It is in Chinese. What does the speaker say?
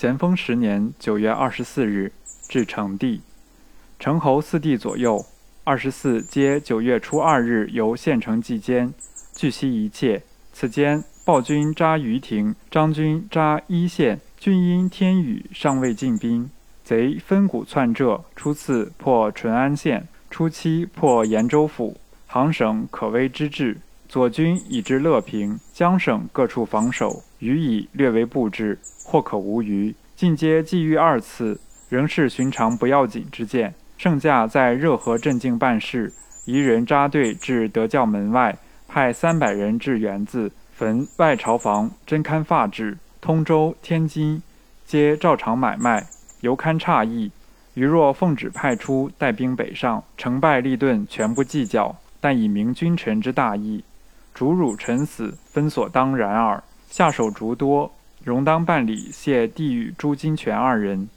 咸丰十年九月二十四日，至成帝。成侯四帝左右，二十四皆九月初二日由县城祭监，据悉一切。此间暴君扎于庭，张军扎一县，均因天雨尚未进兵。贼分谷窜浙，初次破淳安县，初期破延州府，行省可危之至。左军已至乐平，江省各处防守，予以略为布置，或可无虞。进阶既遇二次，仍是寻常不要紧之见。圣驾在热河镇境办事，一人扎队至德教门外，派三百人至园子、坟外朝房真堪发制。通州、天津皆照常买卖，犹堪诧异。余若奉旨派出带兵北上，成败利钝全不计较，但以明君臣之大义。主汝臣死，分所当然耳。下手逐多，容当办理谢帝与朱金泉二人。